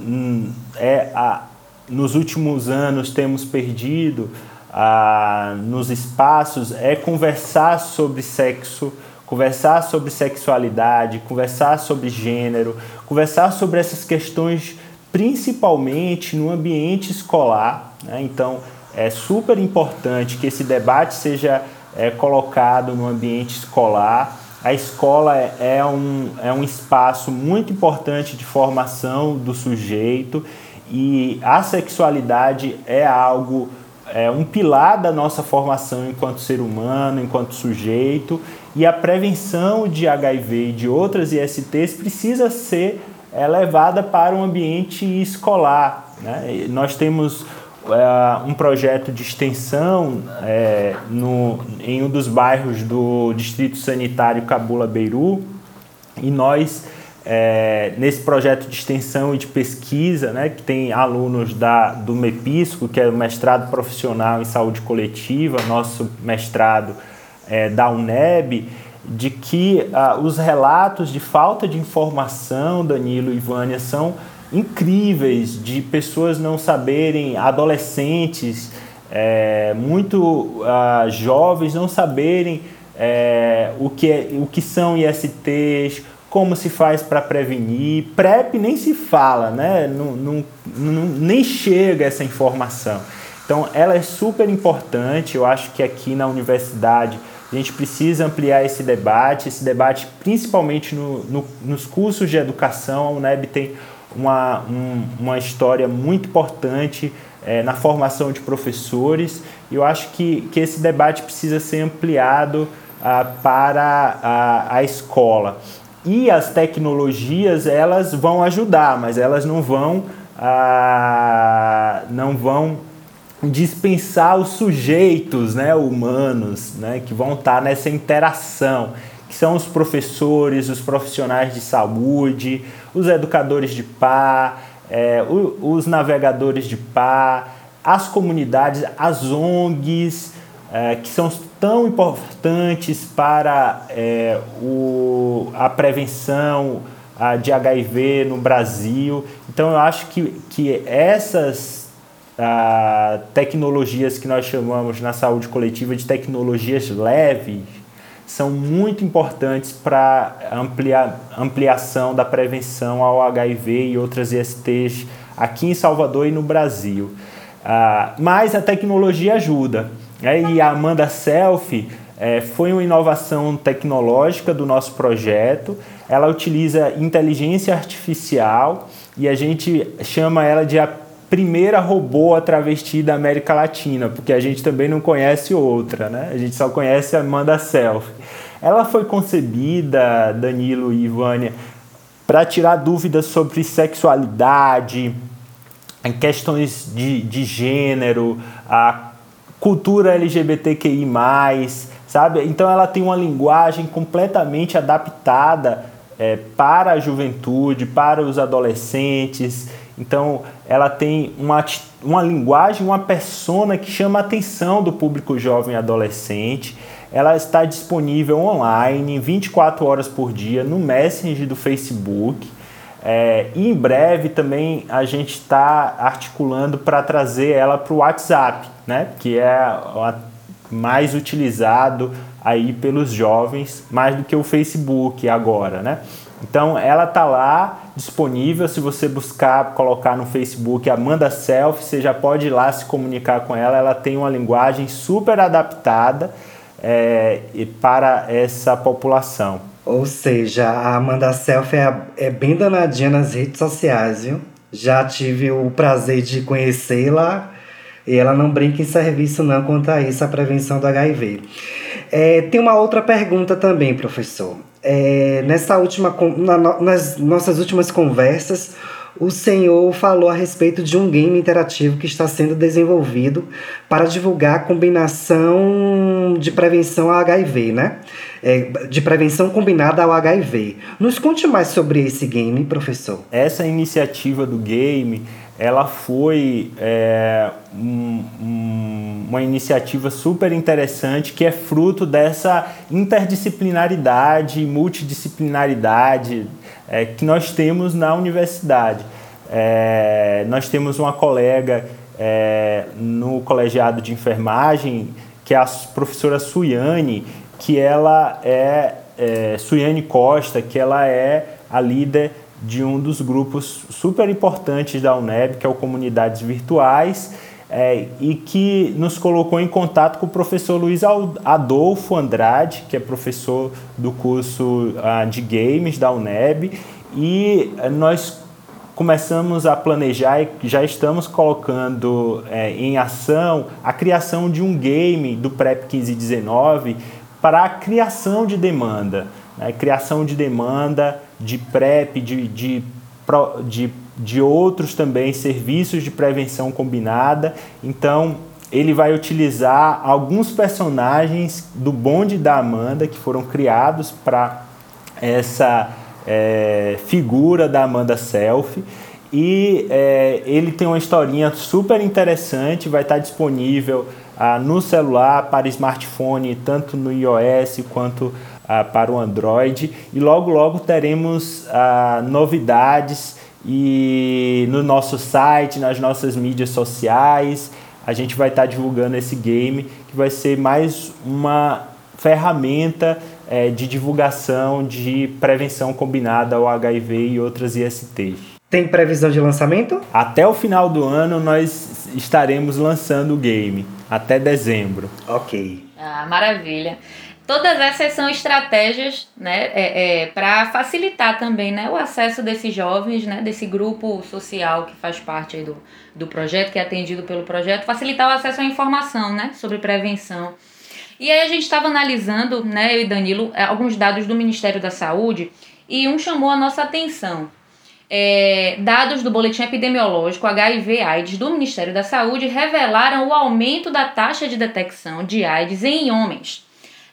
S5: é a, nos últimos anos temos perdido ah, nos espaços é conversar sobre sexo, conversar sobre sexualidade, conversar sobre gênero, conversar sobre essas questões principalmente no ambiente escolar. Né? Então, é super importante que esse debate seja é, colocado no ambiente escolar. A escola é, é um, é um espaço muito importante de formação do sujeito e a sexualidade é algo, é um pilar da nossa formação enquanto ser humano, enquanto sujeito, e a prevenção de HIV e de outras ISTs precisa ser é, levada para um ambiente escolar. Né? Nós temos é, um projeto de extensão é, no, em um dos bairros do Distrito Sanitário Cabula Beiru e nós é, nesse projeto de extensão e de pesquisa, né, que tem alunos da, do MEPISCO, que é o mestrado profissional em saúde coletiva, nosso mestrado é, da UNEB, de que ah, os relatos de falta de informação, Danilo e Vânia, são incríveis de pessoas não saberem, adolescentes, é, muito ah, jovens não saberem é, o, que é, o que são ISTs, como se faz para prevenir. PrEP nem se fala, né? Não, não, não, nem chega essa informação. Então, ela é super importante. Eu acho que aqui na universidade a gente precisa ampliar esse debate, esse debate principalmente no, no, nos cursos de educação. A UNEB tem uma, um, uma história muito importante é, na formação de professores e eu acho que, que esse debate precisa ser ampliado ah, para a, a escola. E as tecnologias elas vão ajudar, mas elas não vão, ah, não vão dispensar os sujeitos né, humanos né, que vão estar nessa interação que são os professores, os profissionais de saúde, os educadores de pá, é, os navegadores de pá, as comunidades, as ONGs, é, que são tão importantes para é, o, a prevenção a, de HIV no Brasil. Então, eu acho que, que essas a, tecnologias que nós chamamos na saúde coletiva de tecnologias leves, são muito importantes para amplia, ampliação da prevenção ao HIV e outras ISTs aqui em Salvador e no Brasil. Ah, mas a tecnologia ajuda. E a Amanda Selfie é, foi uma inovação tecnológica do nosso projeto. Ela utiliza inteligência artificial e a gente chama ela de a primeira robô a travesti da América Latina, porque a gente também não conhece outra, né? A gente só conhece a Amanda Self. Ela foi concebida, Danilo e Ivânia, para tirar dúvidas sobre sexualidade, questões de, de gênero, a cultura LGBTQI+, sabe? Então ela tem uma linguagem completamente adaptada é, para a juventude, para os adolescentes, então, ela tem uma, uma linguagem, uma persona que chama a atenção do público jovem e adolescente. Ela está disponível online 24 horas por dia no Messenger do Facebook. É, e em breve também a gente está articulando para trazer ela para o WhatsApp, né? que é mais utilizado aí pelos jovens, mais do que o Facebook agora. Né? Então ela tá lá disponível. Se você buscar, colocar no Facebook Amanda Self, você já pode ir lá se comunicar com ela. Ela tem uma linguagem super adaptada é, para essa população.
S4: Ou seja, a Amanda Self é, é bem danadinha nas redes sociais, viu? Já tive o prazer de conhecê-la e ela não brinca em serviço não quanto a isso, a prevenção do HIV. É, tem uma outra pergunta também, professor. É, nessa última, na, nas nossas últimas conversas, o senhor falou a respeito de um game interativo que está sendo desenvolvido para divulgar a combinação de prevenção ao HIV, né? É, de prevenção combinada ao HIV. Nos conte mais sobre esse game, professor.
S5: Essa iniciativa do game ela foi é, um, um, uma iniciativa super interessante que é fruto dessa interdisciplinaridade, multidisciplinaridade é, que nós temos na universidade. É, nós temos uma colega é, no colegiado de enfermagem, que é a professora Suiane, que ela é, é Suiane Costa, que ela é a líder de um dos grupos super importantes da UNEB, que é o Comunidades Virtuais, é, e que nos colocou em contato com o professor Luiz Adolfo Andrade, que é professor do curso uh, de games da UNEB, e nós começamos a planejar e já estamos colocando é, em ação a criação de um game do PrEP 1519 para a criação de demanda, né? criação de demanda de PrEP, de, de, de, de outros também serviços de prevenção combinada. Então, ele vai utilizar alguns personagens do bonde da Amanda que foram criados para essa é, figura da Amanda Selfie. E é, ele tem uma historinha super interessante, vai estar disponível ah, no celular, para smartphone, tanto no iOS quanto ah, para o Android. E logo, logo teremos ah, novidades e no nosso site, nas nossas mídias sociais. A gente vai estar divulgando esse game, que vai ser mais uma ferramenta é, de divulgação de prevenção combinada ao HIV e outras ISTs.
S4: Tem previsão de lançamento?
S5: Até o final do ano nós estaremos lançando o game, até dezembro.
S4: Ok.
S3: Ah, maravilha. Todas essas são estratégias né, é, é, para facilitar também né, o acesso desses jovens, né, desse grupo social que faz parte do, do projeto, que é atendido pelo projeto, facilitar o acesso à informação né, sobre prevenção e aí a gente estava analisando, né, eu e Danilo, é, alguns dados do Ministério da Saúde e um chamou a nossa atenção. É, dados do boletim epidemiológico HIV/AIDS do Ministério da Saúde revelaram o aumento da taxa de detecção de AIDS em homens.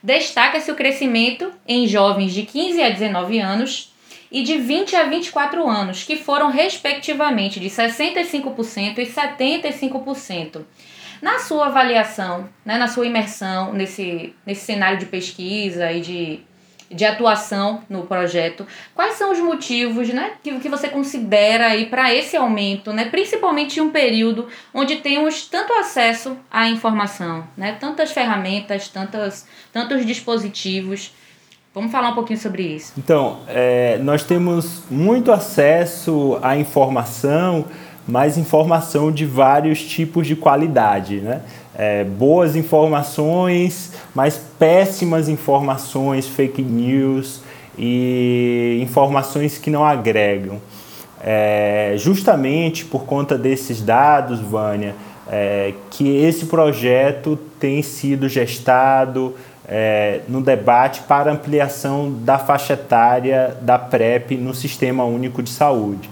S3: Destaca-se o crescimento em jovens de 15 a 19 anos e de 20 a 24 anos, que foram respectivamente de 65% e 75%. Na sua avaliação, né, na sua imersão nesse, nesse cenário de pesquisa e de, de atuação no projeto, quais são os motivos né, que, que você considera aí para esse aumento, né, principalmente em um período onde temos tanto acesso à informação, né, tantas ferramentas, tantas, tantos dispositivos. Vamos falar um pouquinho sobre isso.
S5: Então, é, nós temos muito acesso à informação mas informação de vários tipos de qualidade, né? É, boas informações, mas péssimas informações, fake news e informações que não agregam. É, justamente por conta desses dados, Vânia, é, que esse projeto tem sido gestado é, no debate para ampliação da faixa etária da PrEP no Sistema Único de Saúde.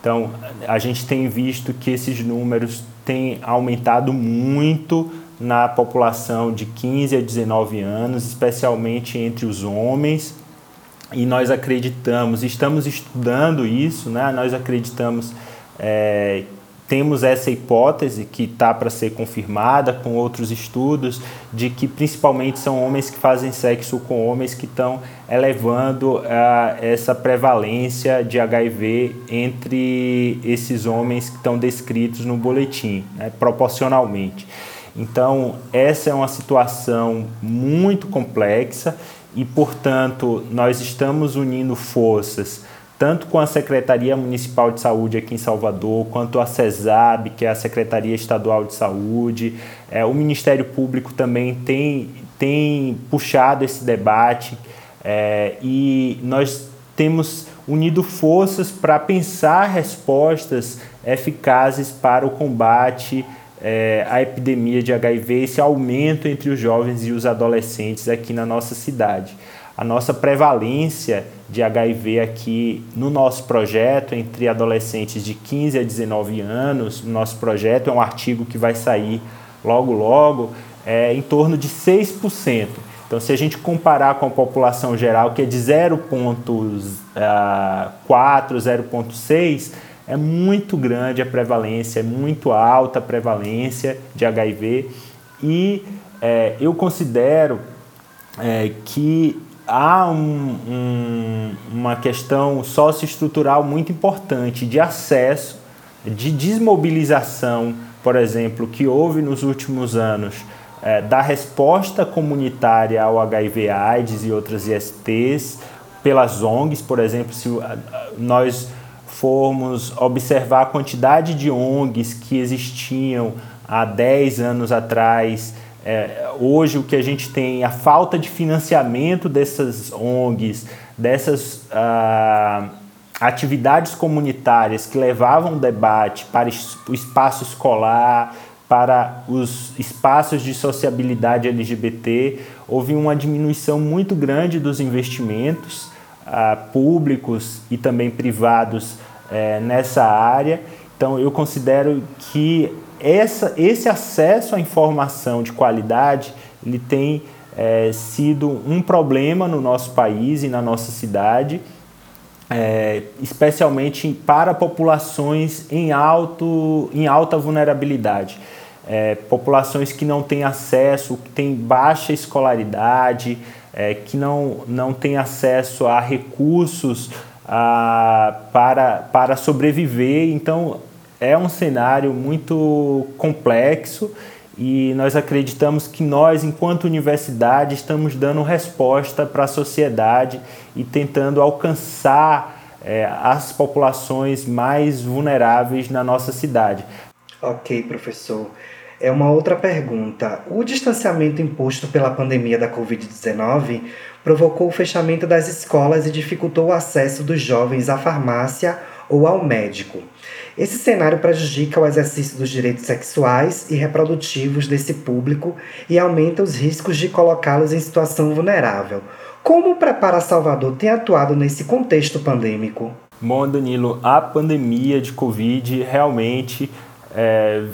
S5: Então, a gente tem visto que esses números têm aumentado muito na população de 15 a 19 anos, especialmente entre os homens. E nós acreditamos, estamos estudando isso, né? nós acreditamos é, temos essa hipótese que está para ser confirmada com outros estudos de que principalmente são homens que fazem sexo com homens que estão elevando uh, essa prevalência de HIV entre esses homens que estão descritos no boletim, né, proporcionalmente. Então, essa é uma situação muito complexa e, portanto, nós estamos unindo forças tanto com a Secretaria Municipal de Saúde aqui em Salvador, quanto a CESAB, que é a Secretaria Estadual de Saúde. É, o Ministério Público também tem, tem puxado esse debate é, e nós temos unido forças para pensar respostas eficazes para o combate é, à epidemia de HIV, esse aumento entre os jovens e os adolescentes aqui na nossa cidade a nossa prevalência de HIV aqui no nosso projeto entre adolescentes de 15 a 19 anos, no nosso projeto é um artigo que vai sair logo logo, é em torno de 6%. Então, se a gente comparar com a população geral, que é de 0,4, 0,6, é muito grande a prevalência, é muito alta a prevalência de HIV. E é, eu considero é, que há um, um, uma questão socioestrutural muito importante de acesso, de desmobilização por exemplo, que houve nos últimos anos é, da resposta comunitária ao HIV/AIDS e outras ISTs pelas ONGs, por exemplo, se nós formos observar a quantidade de ONGs que existiam há 10 anos atrás, é, hoje o que a gente tem, a falta de financiamento dessas ONGs, dessas ah, atividades comunitárias que levavam debate para o espaço escolar, para os espaços de sociabilidade LGBT, houve uma diminuição muito grande dos investimentos ah, públicos e também privados eh, nessa área. Então, eu considero que essa, esse acesso à informação de qualidade ele tem eh, sido um problema no nosso país e na nossa cidade. É, especialmente para populações em, alto, em alta vulnerabilidade é, populações que não têm acesso, que têm baixa escolaridade, é, que não, não têm acesso a recursos a, para, para sobreviver. Então, é um cenário muito complexo e nós acreditamos que nós, enquanto universidade, estamos dando resposta para a sociedade e tentando alcançar é, as populações mais vulneráveis na nossa cidade.
S4: Ok, professor. É uma outra pergunta. O distanciamento imposto pela pandemia da Covid-19 provocou o fechamento das escolas e dificultou o acesso dos jovens à farmácia ou ao médico. Esse cenário prejudica o exercício dos direitos sexuais e reprodutivos desse público e aumenta os riscos de colocá-los em situação vulnerável. Como o Prepara Salvador tem atuado nesse contexto pandêmico?
S5: Bom, Danilo, a pandemia de Covid realmente é,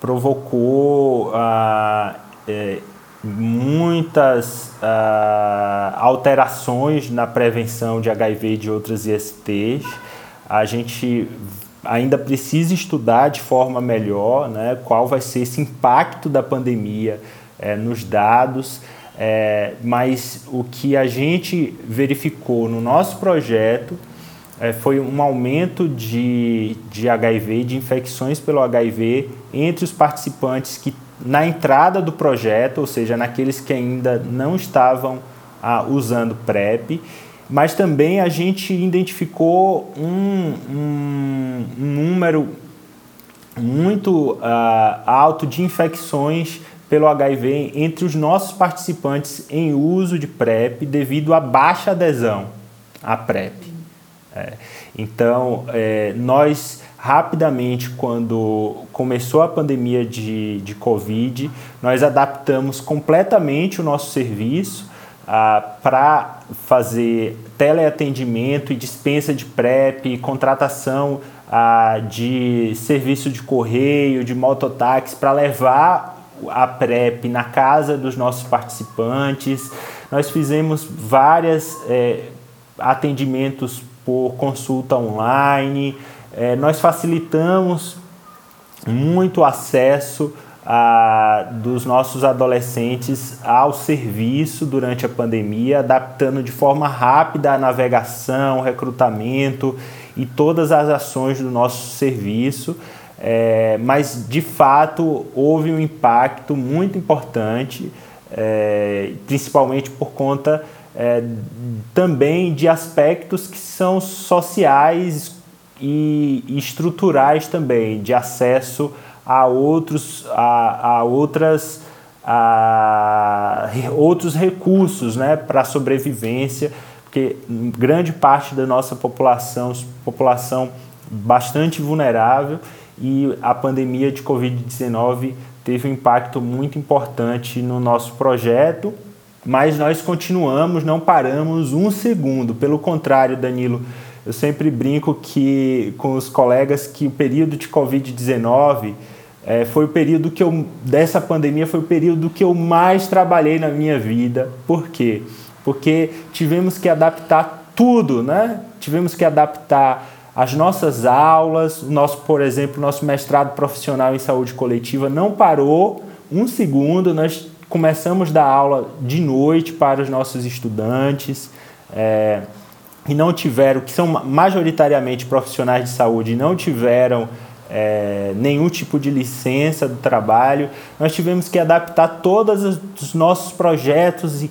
S5: provocou ah, é, muitas ah, alterações na prevenção de HIV e de outras ISTs. A gente ainda precisa estudar de forma melhor né, qual vai ser esse impacto da pandemia é, nos dados. É, mas o que a gente verificou no nosso projeto é, foi um aumento de, de HIV, de infecções pelo HIV entre os participantes que na entrada do projeto, ou seja, naqueles que ainda não estavam ah, usando PrEP, mas também a gente identificou um, um, um número muito ah, alto de infecções pelo HIV entre os nossos participantes em uso de PrEP devido à baixa adesão à PrEP. É, então, é, nós rapidamente, quando começou a pandemia de, de Covid, nós adaptamos completamente o nosso serviço ah, para fazer teleatendimento e dispensa de PrEP, contratação ah, de serviço de correio, de mototáxi para levar a PrEP na casa dos nossos participantes. Nós fizemos vários é, atendimentos por consulta online. É, nós facilitamos muito acesso a, dos nossos adolescentes ao serviço durante a pandemia, adaptando de forma rápida a navegação, recrutamento e todas as ações do nosso serviço. É, mas de fato houve um impacto muito importante, é, principalmente por conta é, também de aspectos que são sociais e, estruturais também, de acesso a outros, a, a outras, a, outros recursos né, para sobrevivência, porque grande parte da nossa população, população bastante vulnerável, e a pandemia de Covid-19 teve um impacto muito importante no nosso projeto mas nós continuamos, não paramos um segundo. Pelo contrário, Danilo, eu sempre brinco que com os colegas que o período de Covid-19 é, foi o período que eu dessa pandemia foi o período que eu mais trabalhei na minha vida. Por quê? Porque tivemos que adaptar tudo, né? Tivemos que adaptar as nossas aulas, o nosso, por exemplo, nosso mestrado profissional em saúde coletiva não parou um segundo. Nós começamos a dar aula de noite para os nossos estudantes é, e não tiveram, que são majoritariamente profissionais de saúde, não tiveram é, nenhum tipo de licença do trabalho. Nós tivemos que adaptar todos os nossos projetos e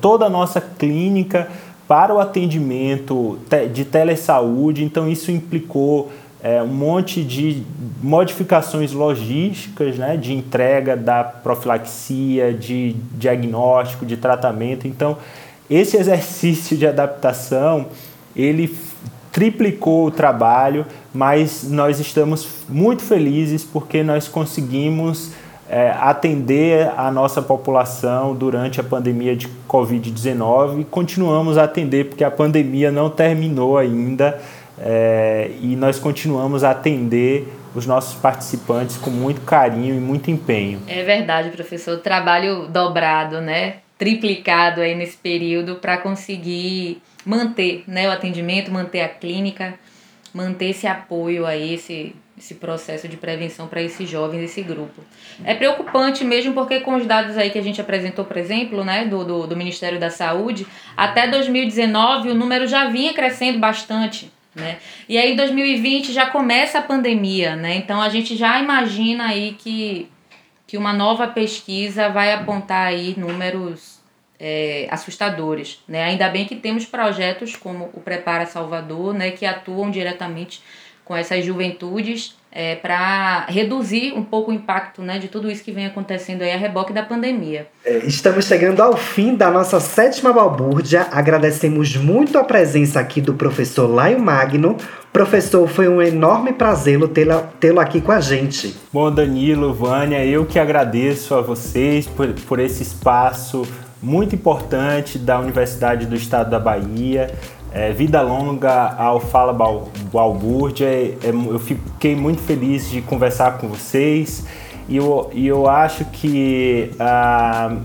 S5: toda a nossa clínica para o atendimento de telesaúde, então isso implicou é, um monte de modificações logísticas, né, de entrega da profilaxia, de diagnóstico, de tratamento. Então, esse exercício de adaptação, ele triplicou o trabalho, mas nós estamos muito felizes porque nós conseguimos é, atender a nossa população durante a pandemia de Covid-19 e continuamos a atender porque a pandemia não terminou ainda é, e nós continuamos a atender os nossos participantes com muito carinho e muito empenho.
S3: É verdade, professor. Trabalho dobrado, né? Triplicado aí nesse período para conseguir manter né, o atendimento, manter a clínica, manter esse apoio a esse, esse processo de prevenção para esses jovens, esse grupo. É preocupante mesmo porque com os dados aí que a gente apresentou, por exemplo, né, do, do, do Ministério da Saúde, até 2019 o número já vinha crescendo bastante. Né? E aí em 2020 já começa a pandemia, né? Então a gente já imagina aí que, que uma nova pesquisa vai apontar aí números é, assustadores. Né? Ainda bem que temos projetos como o Prepara Salvador, né, que atuam diretamente com essas juventudes é, para reduzir um pouco o impacto né, de tudo isso que vem acontecendo aí a reboque da pandemia.
S4: É, estamos chegando ao fim da nossa sétima balbúrdia. Agradecemos muito a presença aqui do professor Laio Magno. Professor, foi um enorme prazer tê-lo aqui com a gente.
S5: Bom, Danilo, Vânia, eu que agradeço a vocês por, por esse espaço muito importante da Universidade do Estado da Bahia. É, vida longa ao Fala Balbúrdia. É, é, eu fiquei muito feliz de conversar com vocês e eu, eu acho que ah,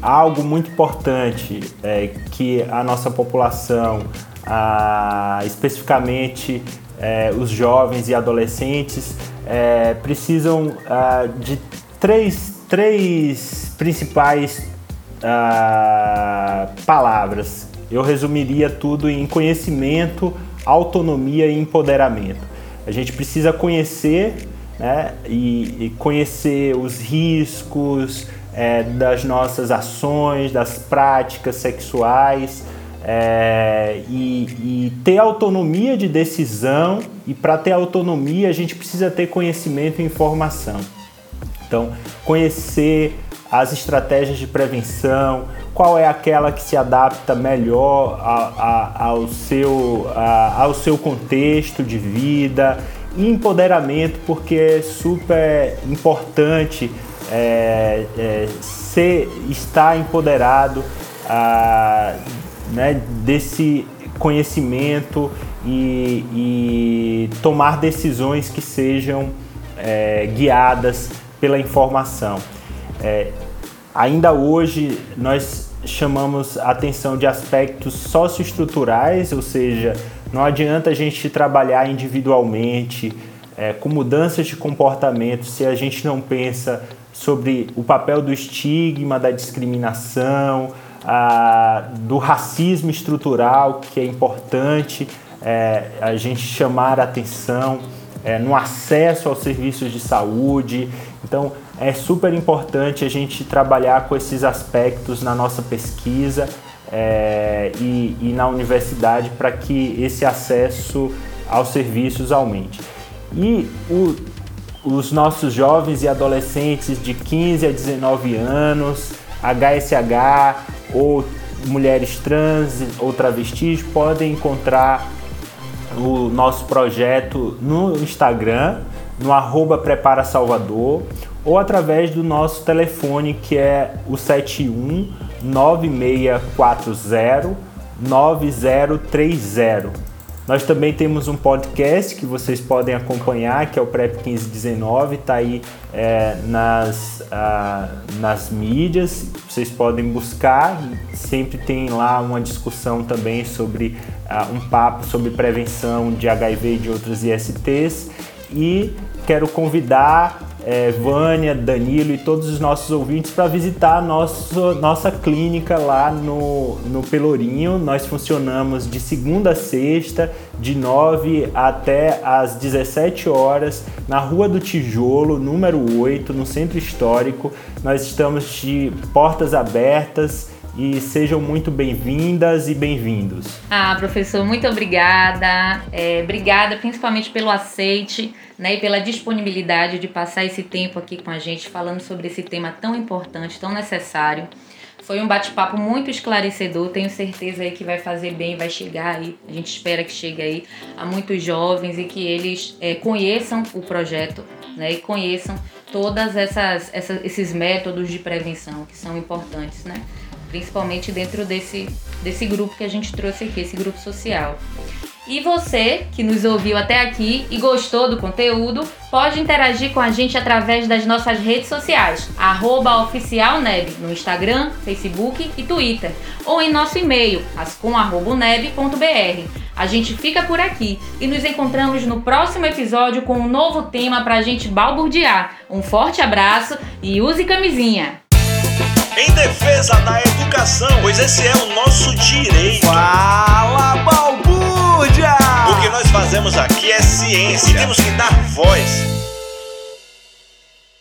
S5: algo muito importante é que a nossa população, ah, especificamente é, os jovens e adolescentes, é, precisam ah, de três, três principais uh, palavras. Eu resumiria tudo em conhecimento, autonomia e empoderamento. A gente precisa conhecer né, e, e conhecer os riscos é, das nossas ações, das práticas sexuais é, e, e ter autonomia de decisão. E para ter autonomia, a gente precisa ter conhecimento e informação. Então, conhecer as estratégias de prevenção, qual é aquela que se adapta melhor a, a, ao, seu, a, ao seu contexto de vida, empoderamento, porque é super importante é, é, ser, estar empoderado né, desse conhecimento e, e, tomar decisões que sejam é, guiadas pela informação. É, ainda hoje nós chamamos atenção de aspectos socioestruturais, ou seja, não adianta a gente trabalhar individualmente é, com mudanças de comportamento se a gente não pensa sobre o papel do estigma, da discriminação, a, do racismo estrutural, que é importante é, a gente chamar a atenção é, no acesso aos serviços de saúde. Então, é super importante a gente trabalhar com esses aspectos na nossa pesquisa é, e, e, na universidade para que esse acesso aos serviços aumente. E o, os nossos jovens e adolescentes de 15 a 19 anos, HSH ou mulheres trans ou travestis podem encontrar o nosso projeto no Instagram, no arroba Prepara Salvador ou através do nosso telefone que é o 71 9640 9030. Nós também temos um podcast que vocês podem acompanhar, que é o PrEP 1519, está aí é, nas, ah, nas mídias, vocês podem buscar, sempre tem lá uma discussão também sobre ah, um papo sobre prevenção de HIV e de outros ISTs. e quero convidar é, Vânia, Danilo e todos os nossos ouvintes para visitar a nossa clínica lá no, no Pelourinho. Nós funcionamos de segunda a sexta, de 9 até às 17 horas, na Rua do Tijolo, número 8, no Centro Histórico. Nós estamos de portas abertas e sejam muito bem-vindas e bem-vindos.
S3: Ah, professor, muito obrigada. É, obrigada principalmente pelo aceite né, e pela disponibilidade de passar esse tempo aqui com a gente falando sobre esse tema tão importante, tão necessário. Foi um bate-papo muito esclarecedor, tenho certeza aí que vai fazer bem, vai chegar aí, a gente espera que chegue aí a muitos jovens e que eles é, conheçam o projeto né, e conheçam todas essas, essas esses métodos de prevenção que são importantes, né? Principalmente dentro desse, desse grupo que a gente trouxe aqui, esse grupo social. E você que nos ouviu até aqui e gostou do conteúdo, pode interagir com a gente através das nossas redes sociais, oficialneb, no Instagram, Facebook e Twitter, ou em nosso e-mail, ascom.neb.br. A gente fica por aqui e nos encontramos no próximo episódio com um novo tema para a gente balburdear. Um forte abraço e use camisinha!
S1: Em defesa da educação, pois esse é o nosso direito.
S2: Fala, balbúrdia!
S1: O que nós fazemos aqui é ciência e temos que dar voz